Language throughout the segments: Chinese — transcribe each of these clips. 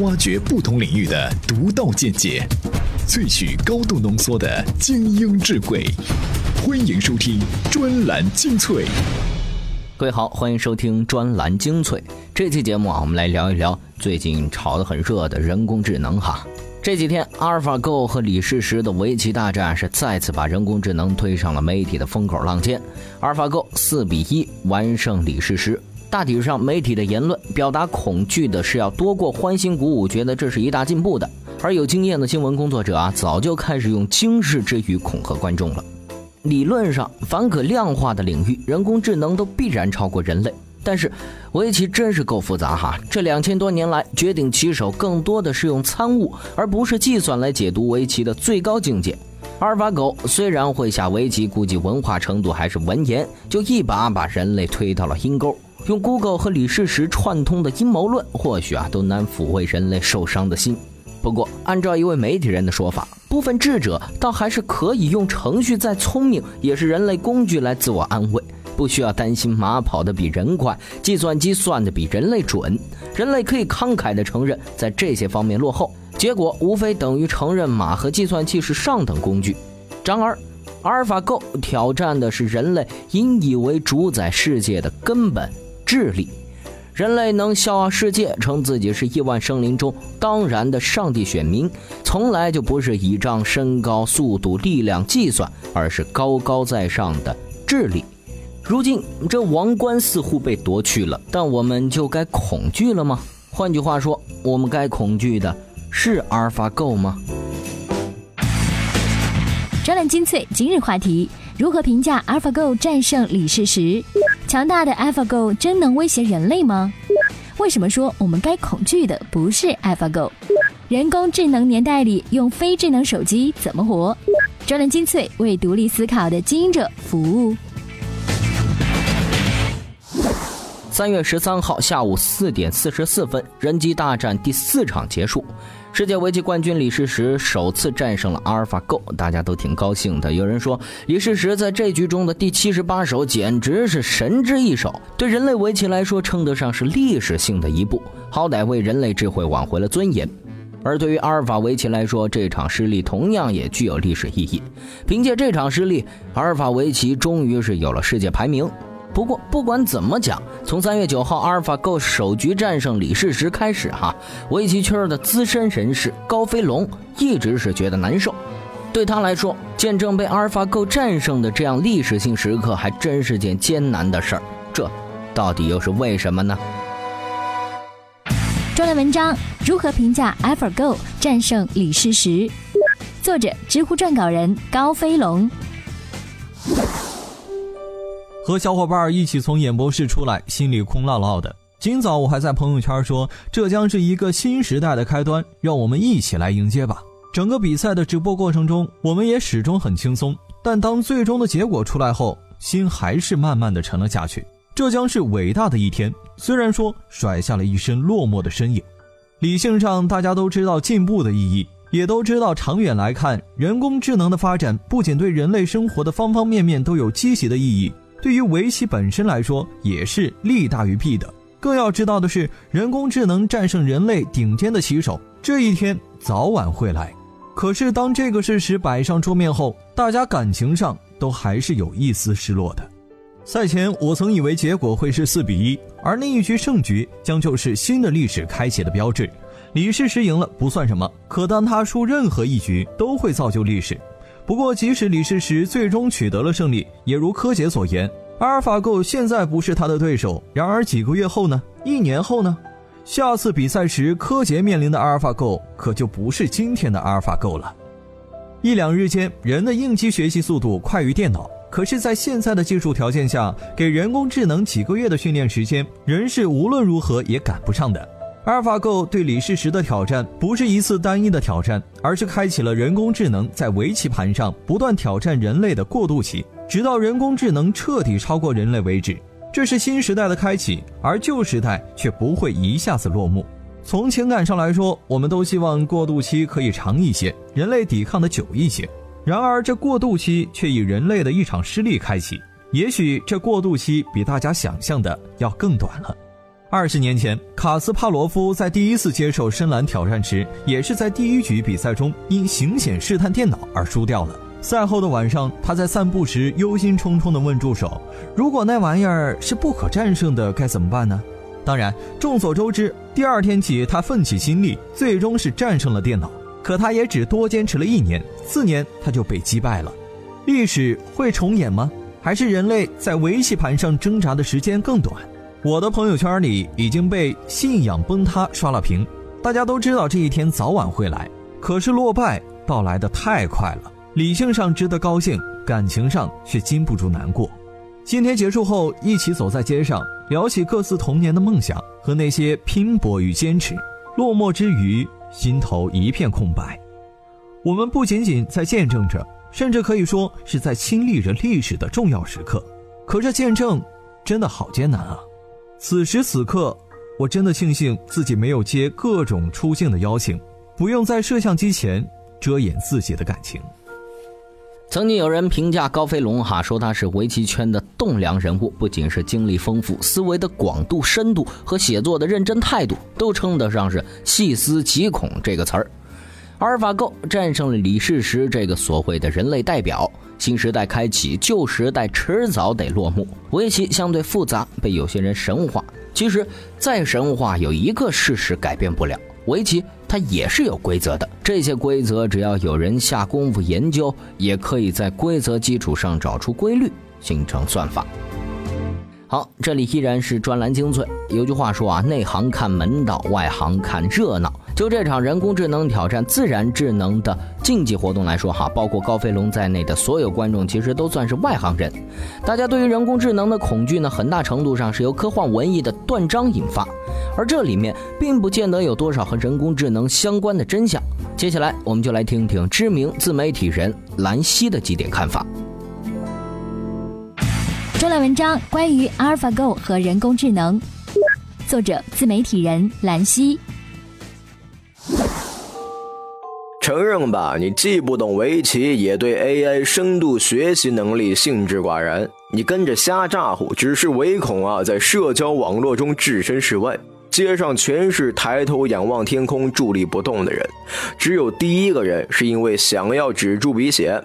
挖掘不同领域的独到见解，萃取高度浓缩的精英智慧。欢迎收听专栏精粹。各位好，欢迎收听专栏精粹。这期节目啊，我们来聊一聊最近炒得很热的人工智能哈。这几天，阿尔法 Go 和李世石的围棋大战是再次把人工智能推上了媒体的风口浪尖。阿尔法 Go 四比一完胜李世石。大体上，媒体的言论表达恐惧的是要多过欢欣鼓舞，觉得这是一大进步的。而有经验的新闻工作者啊，早就开始用惊世之语恐吓观众了。理论上，凡可量化的领域，人工智能都必然超过人类。但是，围棋真是够复杂哈！这两千多年来，绝顶棋手更多的是用参悟，而不是计算来解读围棋的最高境界。阿尔法狗虽然会下围棋，估计文化程度还是文言，就一把把人类推到了阴沟。用 Google 和李世石串通的阴谋论，或许啊都难抚慰人类受伤的心。不过，按照一位媒体人的说法，部分智者倒还是可以用程序再聪明，也是人类工具来自我安慰，不需要担心马跑得比人快，计算机算得比人类准。人类可以慷慨地承认在这些方面落后，结果无非等于承认马和计算器是上等工具。然而，阿尔法 Go 挑战的是人类引以为主宰世界的根本。智力，人类能笑傲世界，称自己是亿万生灵中当然的上帝选民，从来就不是倚仗身高、速度、力量计算，而是高高在上的智力。如今这王冠似乎被夺去了，但我们就该恐惧了吗？换句话说，我们该恐惧的是阿尔法 Go 吗？专栏精粹今日话题：如何评价阿尔法狗战胜李世石？强大的 AlphaGo 真能威胁人类吗？为什么说我们该恐惧的不是 AlphaGo？人工智能年代里用非智能手机怎么活？专栏精粹为独立思考的经营者服务。三月十三号下午四点四十四分，人机大战第四场结束。世界围棋冠军李世石首次战胜了阿尔法 Go，大家都挺高兴的。有人说，李世石在这局中的第七十八手简直是神之一手，对人类围棋来说称得上是历史性的一步，好歹为人类智慧挽回了尊严。而对于阿尔法围棋来说，这场失利同样也具有历史意义。凭借这场失利，阿尔法围棋终于是有了世界排名。不过，不管怎么讲，从三月九号阿尔法 Go 首局战胜李世石开始，哈，围棋圈的资深人士高飞龙一直是觉得难受。对他来说，见证被阿尔法 Go 战胜的这样历史性时刻，还真是件艰难的事儿。这到底又是为什么呢？专栏文章：如何评价 AlphaGo 战胜李世石？作者：知乎撰稿人高飞龙。和小伙伴一起从演播室出来，心里空落落的。今早我还在朋友圈说，这将是一个新时代的开端，让我们一起来迎接吧。整个比赛的直播过程中，我们也始终很轻松。但当最终的结果出来后，心还是慢慢的沉了下去。这将是伟大的一天，虽然说甩下了一身落寞的身影。理性上，大家都知道进步的意义，也都知道长远来看，人工智能的发展不仅对人类生活的方方面面都有积极的意义。对于围棋本身来说，也是利大于弊的。更要知道的是，人工智能战胜人类顶尖的棋手，这一天早晚会来。可是，当这个事实摆上桌面后，大家感情上都还是有一丝失落的。赛前，我曾以为结果会是四比一，而那一局胜局将就是新的历史开启的标志。李世石赢了不算什么，可当他输任何一局，都会造就历史。不过，即使李世石最终取得了胜利，也如柯洁所言，阿尔法狗现在不是他的对手。然而几个月后呢？一年后呢？下次比赛时，柯洁面临的阿尔法狗可就不是今天的阿尔法狗了。一两日间，人的应激学习速度快于电脑，可是，在现在的技术条件下，给人工智能几个月的训练时间，人是无论如何也赶不上的。阿尔法 Go 对李世石的挑战不是一次单一的挑战，而是开启了人工智能在围棋盘上不断挑战人类的过渡期，直到人工智能彻底超过人类为止。这是新时代的开启，而旧时代却不会一下子落幕。从情感上来说，我们都希望过渡期可以长一些，人类抵抗的久一些。然而，这过渡期却以人类的一场失利开启。也许这过渡期比大家想象的要更短了。二十年前，卡斯帕罗夫在第一次接受深蓝挑战时，也是在第一局比赛中因行险试探电脑而输掉了。赛后的晚上，他在散步时忧心忡忡地问助手：“如果那玩意儿是不可战胜的，该怎么办呢？”当然，众所周知，第二天起他奋起心力，最终是战胜了电脑。可他也只多坚持了一年，四年他就被击败了。历史会重演吗？还是人类在围棋盘上挣扎的时间更短？我的朋友圈里已经被信仰崩塌刷了屏。大家都知道这一天早晚会来，可是落败到来的太快了。理性上值得高兴，感情上却禁不住难过。今天结束后，一起走在街上，聊起各自童年的梦想和那些拼搏与坚持。落寞之余，心头一片空白。我们不仅仅在见证着，甚至可以说是在亲历着历史的重要时刻。可这见证，真的好艰难啊！此时此刻，我真的庆幸自己没有接各种出镜的邀请，不用在摄像机前遮掩自己的感情。曾经有人评价高飞龙哈，说他是围棋圈的栋梁人物，不仅是经历丰富、思维的广度、深度和写作的认真态度，都称得上是细思极恐这个词儿。阿尔法狗战胜了李世石这个所谓的人类代表，新时代开启，旧时代迟早得落幕。围棋相对复杂，被有些人神化。其实再神话，有一个事实改变不了：围棋。它也是有规则的，这些规则只要有人下功夫研究，也可以在规则基础上找出规律，形成算法。好，这里依然是专栏精粹。有句话说啊，内行看门道，外行看热闹。就这场人工智能挑战自然智能的竞技活动来说，哈，包括高飞龙在内的所有观众其实都算是外行人。大家对于人工智能的恐惧呢，很大程度上是由科幻文艺的断章引发。而这里面并不见得有多少和人工智能相关的真相。接下来，我们就来听听知名自媒体人兰溪的几点看法。专栏文章关于阿尔法 Go 和人工智能，作者自媒体人兰溪。承认吧，你既不懂围棋，也对 AI 深度学习能力兴致寡然。你跟着瞎咋呼，只是唯恐啊，在社交网络中置身事外。街上全是抬头仰望天空、伫立不动的人，只有第一个人是因为想要止住鼻血。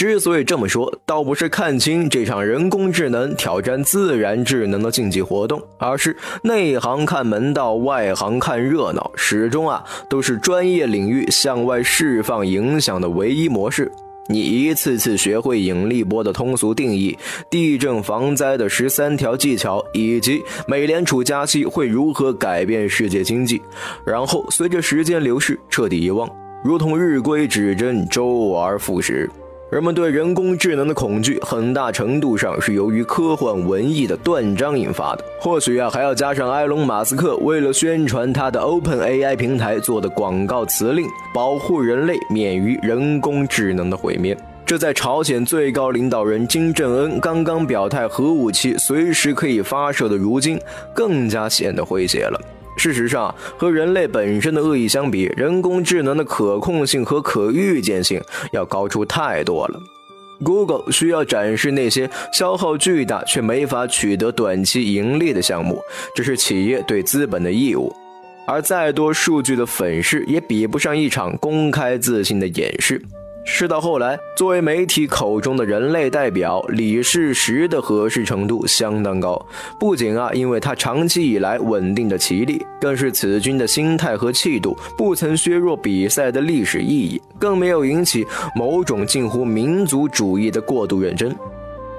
之所以这么说，倒不是看清这场人工智能挑战自然智能的竞技活动，而是内行看门道，外行看热闹，始终啊都是专业领域向外释放影响的唯一模式。你一次次学会引力波的通俗定义、地震防灾的十三条技巧，以及美联储加息会如何改变世界经济，然后随着时间流逝彻底遗忘，如同日晷指针，周而复始。人们对人工智能的恐惧，很大程度上是由于科幻文艺的断章引发的。或许啊，还要加上埃隆·马斯克为了宣传他的 Open AI 平台做的广告词令，保护人类免于人工智能的毁灭。这在朝鲜最高领导人金正恩刚刚表态核武器随时可以发射的如今，更加显得诙谐了。事实上，和人类本身的恶意相比，人工智能的可控性和可预见性要高出太多了。Google 需要展示那些消耗巨大却没法取得短期盈利的项目，这是企业对资本的义务。而再多数据的粉饰，也比不上一场公开自信的演示。事到后来，作为媒体口中的人类代表，李世石的合适程度相当高。不仅啊，因为他长期以来稳定的棋力，更是此军的心态和气度不曾削弱比赛的历史意义，更没有引起某种近乎民族主义的过度认真。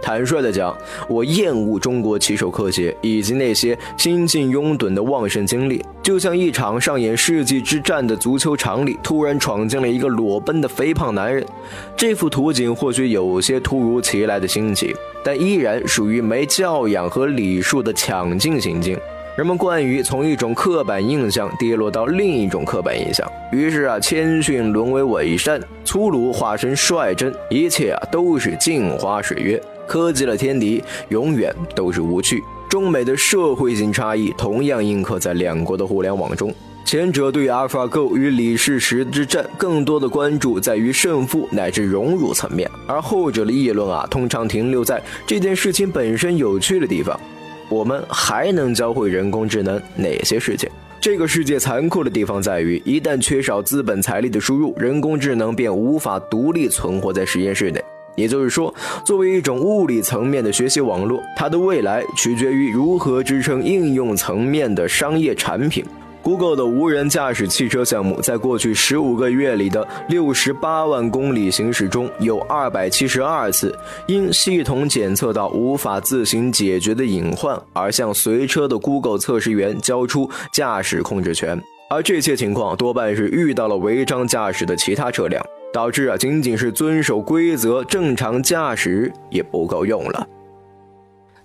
坦率地讲，我厌恶中国棋手科学以及那些心境拥趸的旺盛精力，就像一场上演世纪之战的足球场里突然闯进了一个裸奔的肥胖男人。这幅图景或许有些突如其来的新奇，但依然属于没教养和礼数的抢镜行径。人们惯于从一种刻板印象跌落到另一种刻板印象，于是啊，谦逊沦为伪善，粗鲁化身率真，一切啊都是镜花水月。科技的天敌永远都是无趣。中美的社会性差异同样印刻在两国的互联网中。前者对阿尔法狗与李世石之战更多的关注在于胜负乃至荣辱层面，而后者的议论啊，通常停留在这件事情本身有趣的地方。我们还能教会人工智能哪些事情？这个世界残酷的地方在于，一旦缺少资本财力的输入，人工智能便无法独立存活在实验室内。也就是说，作为一种物理层面的学习网络，它的未来取决于如何支撑应用层面的商业产品。Google 的无人驾驶汽车项目在过去十五个月里的六十八万公里行驶中，有二百七十二次因系统检测到无法自行解决的隐患而向随车的 Google 测试员交出驾驶控制权，而这些情况多半是遇到了违章驾驶的其他车辆。导致啊，仅仅是遵守规则、正常驾驶也不够用了。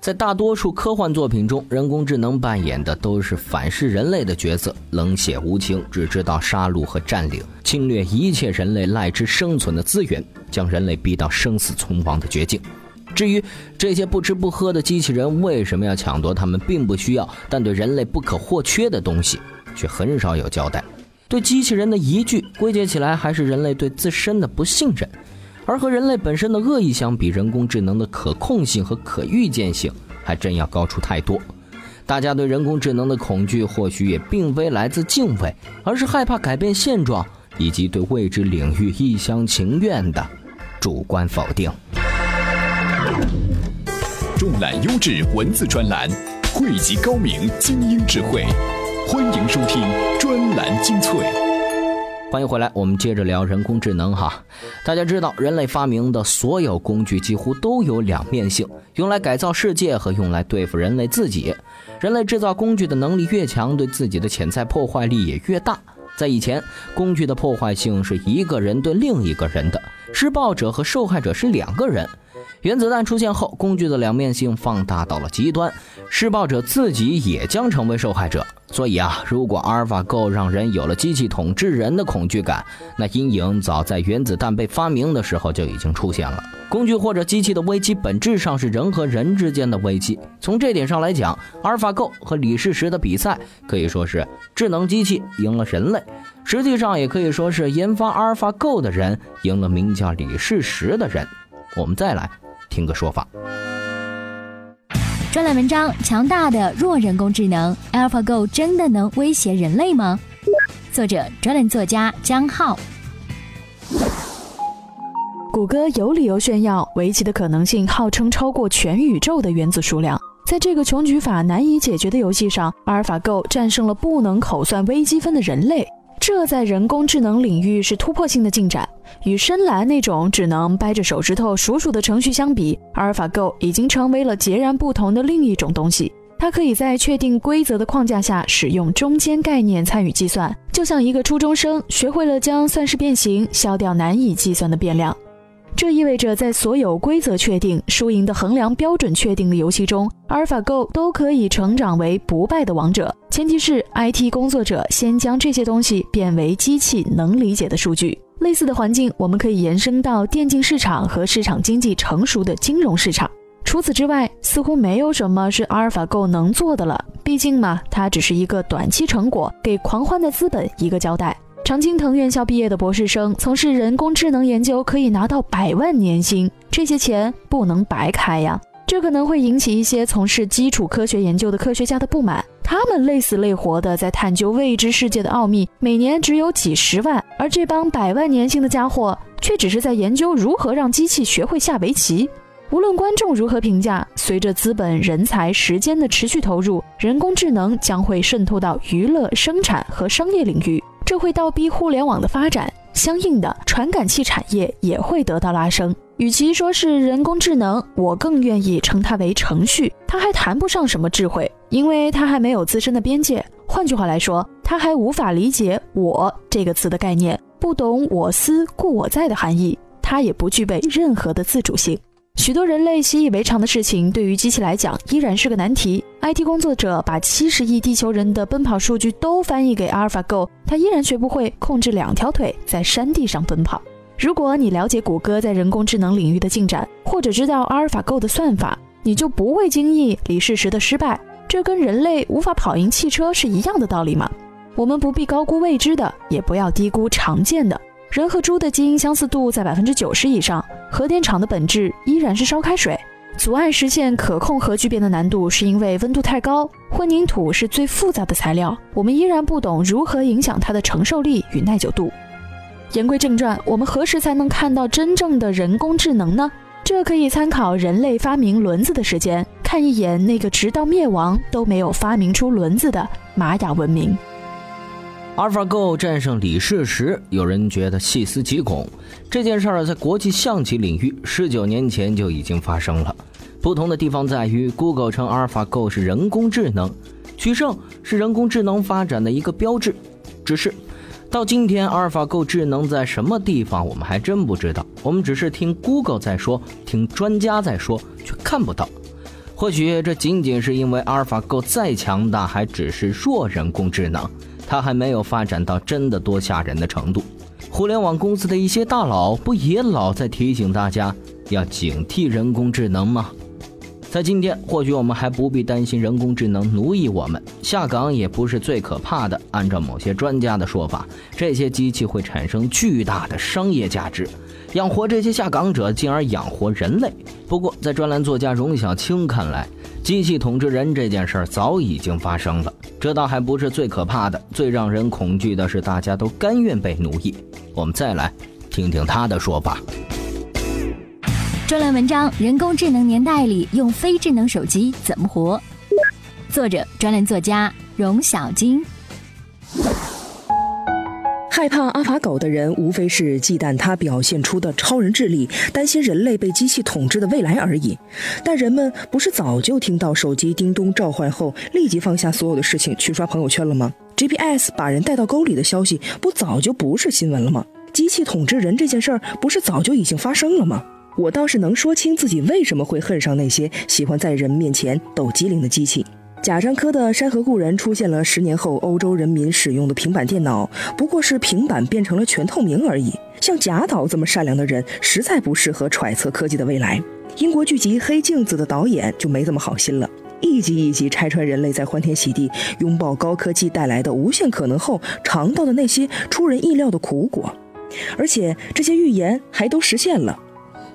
在大多数科幻作品中，人工智能扮演的都是反噬人类的角色，冷血无情，只知道杀戮和占领，侵略一切人类赖之生存的资源，将人类逼到生死存亡的绝境。至于这些不吃不喝的机器人为什么要抢夺他们并不需要但对人类不可或缺的东西，却很少有交代。对机器人的疑惧归结起来，还是人类对自身的不信任，而和人类本身的恶意相比，人工智能的可控性和可预见性还真要高出太多。大家对人工智能的恐惧，或许也并非来自敬畏，而是害怕改变现状，以及对未知领域一厢情愿的主观否定。重览优质文字专栏，汇集高明精英智慧。欢迎收听专栏精粹。欢迎回来，我们接着聊人工智能哈。大家知道，人类发明的所有工具几乎都有两面性，用来改造世界和用来对付人类自己。人类制造工具的能力越强，对自己的潜在破坏力也越大。在以前，工具的破坏性是一个人对另一个人的，施暴者和受害者是两个人。原子弹出现后，工具的两面性放大到了极端，施暴者自己也将成为受害者。所以啊，如果阿尔法狗让人有了机器统治人的恐惧感，那阴影早在原子弹被发明的时候就已经出现了。工具或者机器的危机本质上是人和人之间的危机。从这点上来讲，阿尔法狗和李世石的比赛可以说是智能机器赢了人类，实际上也可以说是研发阿尔法狗的人赢了名叫李世石的人。我们再来。听个说法。专栏文章：强大的弱人工智能 AlphaGo 真的能威胁人类吗？作者：专栏作家江浩。谷歌有理由炫耀围棋的可能性号称超过全宇宙的原子数量。在这个穷举法难以解决的游戏上，阿尔法 Go 战胜了不能口算微积分的人类。这在人工智能领域是突破性的进展。与深蓝那种只能掰着手指头数数的程序相比，阿尔法 Go 已经成为了截然不同的另一种东西。它可以在确定规则的框架下使用中间概念参与计算，就像一个初中生学会了将算式变形，消掉难以计算的变量。这意味着，在所有规则确定、输赢的衡量标准确定的游戏中，阿尔法 Go 都可以成长为不败的王者。前提是 IT 工作者先将这些东西变为机器能理解的数据。类似的环境，我们可以延伸到电竞市场和市场经济成熟的金融市场。除此之外，似乎没有什么是阿尔法 Go 能做的了。毕竟嘛，它只是一个短期成果，给狂欢的资本一个交代。常青藤院校毕业的博士生从事人工智能研究，可以拿到百万年薪，这些钱不能白开呀！这可能会引起一些从事基础科学研究的科学家的不满，他们累死累活的在探究未知世界的奥秘，每年只有几十万，而这帮百万年薪的家伙却只是在研究如何让机器学会下围棋。无论观众如何评价，随着资本、人才、时间的持续投入，人工智能将会渗透到娱乐、生产和商业领域。这会倒逼互联网的发展，相应的传感器产业也会得到拉升。与其说是人工智能，我更愿意称它为程序。它还谈不上什么智慧，因为它还没有自身的边界。换句话来说，它还无法理解“我”这个词的概念，不懂“我思故我在”的含义。它也不具备任何的自主性。许多人类习以为常的事情，对于机器来讲依然是个难题。IT 工作者把七十亿地球人的奔跑数据都翻译给阿尔法 Go，它依然学不会控制两条腿在山地上奔跑。如果你了解谷歌在人工智能领域的进展，或者知道阿尔法 Go 的算法，你就不会惊异李世石的失败。这跟人类无法跑赢汽车是一样的道理吗？我们不必高估未知的，也不要低估常见的。人和猪的基因相似度在百分之九十以上，核电厂的本质依然是烧开水。阻碍实现可控核聚变的难度是因为温度太高，混凝土是最复杂的材料，我们依然不懂如何影响它的承受力与耐久度。言归正传，我们何时才能看到真正的人工智能呢？这可以参考人类发明轮子的时间，看一眼那个直到灭亡都没有发明出轮子的玛雅文明。AlphaGo 战胜李世石，有人觉得细思极恐。这件事儿在国际象棋领域十九年前就已经发生了。不同的地方在于，Google 称 AlphaGo 是人工智能，取胜是人工智能发展的一个标志。只是。到今天，阿尔法狗智能在什么地方，我们还真不知道。我们只是听 Google 在说，听专家在说，却看不到。或许这仅仅是因为阿尔法狗再强大，还只是弱人工智能，它还没有发展到真的多吓人的程度。互联网公司的一些大佬不也老在提醒大家要警惕人工智能吗？在今天，或许我们还不必担心人工智能奴役我们，下岗也不是最可怕的。按照某些专家的说法，这些机器会产生巨大的商业价值，养活这些下岗者，进而养活人类。不过，在专栏作家荣小青看来，机器统治人这件事儿早已经发生了。这倒还不是最可怕的，最让人恐惧的是大家都甘愿被奴役。我们再来听听他的说法。专栏文章：人工智能年代里用非智能手机怎么活？作者：专栏作家荣小金。害怕阿法狗的人，无非是忌惮它表现出的超人智力，担心人类被机器统治的未来而已。但人们不是早就听到手机叮咚召唤后，立即放下所有的事情去刷朋友圈了吗？GPS 把人带到沟里的消息，不早就不是新闻了吗？机器统治人这件事儿，不是早就已经发生了吗？我倒是能说清自己为什么会恨上那些喜欢在人面前抖机灵的机器。贾樟柯的《山河故人》出现了十年后，欧洲人民使用的平板电脑不过是平板变成了全透明而已。像贾导这么善良的人，实在不适合揣测科技的未来。英国剧集《黑镜子》的导演就没这么好心了，一集一集拆穿人类在欢天喜地拥抱高科技带来的无限可能后尝到的那些出人意料的苦果，而且这些预言还都实现了。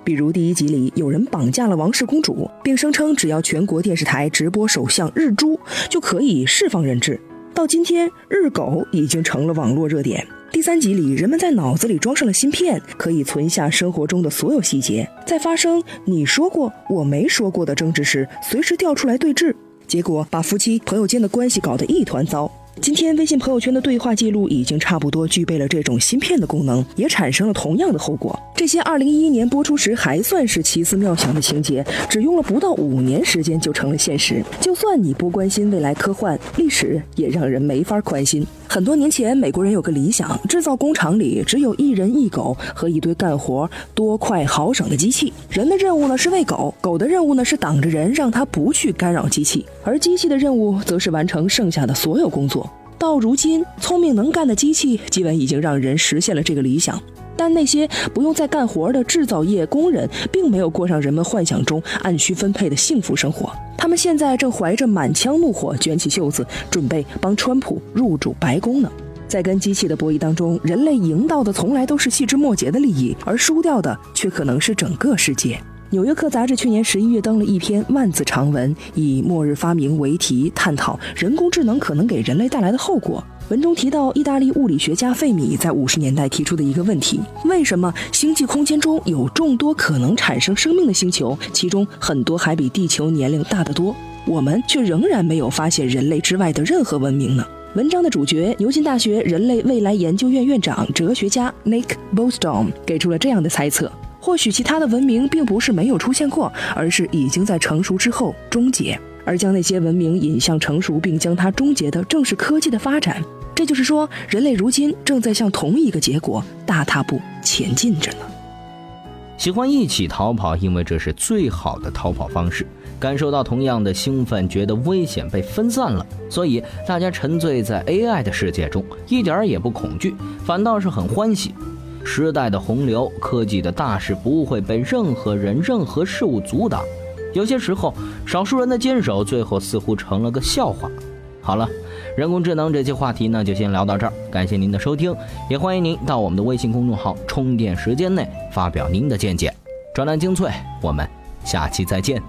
比如第一集里有人绑架了王室公主，并声称只要全国电视台直播首相日猪就可以释放人质。到今天，日狗已经成了网络热点。第三集里，人们在脑子里装上了芯片，可以存下生活中的所有细节，在发生你说过我没说过的争执时，随时调出来对质，结果把夫妻朋友间的关系搞得一团糟。今天微信朋友圈的对话记录已经差不多具备了这种芯片的功能，也产生了同样的后果。这些2011年播出时还算是奇思妙想的情节，只用了不到五年时间就成了现实。就算你不关心未来科幻历史，也让人没法宽心。很多年前，美国人有个理想：制造工厂里只有一人一狗和一堆干活多快好省的机器。人的任务呢是喂狗，狗的任务呢是挡着人，让它不去干扰机器，而机器的任务则是完成剩下的所有工作。到如今，聪明能干的机器基本已经让人实现了这个理想，但那些不用再干活的制造业工人，并没有过上人们幻想中按需分配的幸福生活。他们现在正怀着满腔怒火，卷起袖子，准备帮川普入主白宫呢。在跟机器的博弈当中，人类赢到的从来都是细枝末节的利益，而输掉的却可能是整个世界。《纽约客》杂志去年十一月登了一篇万字长文，以“末日发明”为题，探讨人工智能可能给人类带来的后果。文中提到，意大利物理学家费米在五十年代提出的一个问题：为什么星际空间中有众多可能产生生命的星球，其中很多还比地球年龄大得多，我们却仍然没有发现人类之外的任何文明呢？文章的主角，牛津大学人类未来研究院院长、哲学家 Nick Bostrom 给出了这样的猜测。或许其他的文明并不是没有出现过，而是已经在成熟之后终结，而将那些文明引向成熟并将它终结的正是科技的发展。这就是说，人类如今正在向同一个结果大踏步前进着呢。喜欢一起逃跑，因为这是最好的逃跑方式。感受到同样的兴奋，觉得危险被分散了，所以大家沉醉在 AI 的世界中，一点儿也不恐惧，反倒是很欢喜。时代的洪流，科技的大势不会被任何人、任何事物阻挡。有些时候，少数人的坚守，最后似乎成了个笑话。好了，人工智能这期话题呢，就先聊到这儿。感谢您的收听，也欢迎您到我们的微信公众号“充电时间”内发表您的见解。专栏精粹，我们下期再见。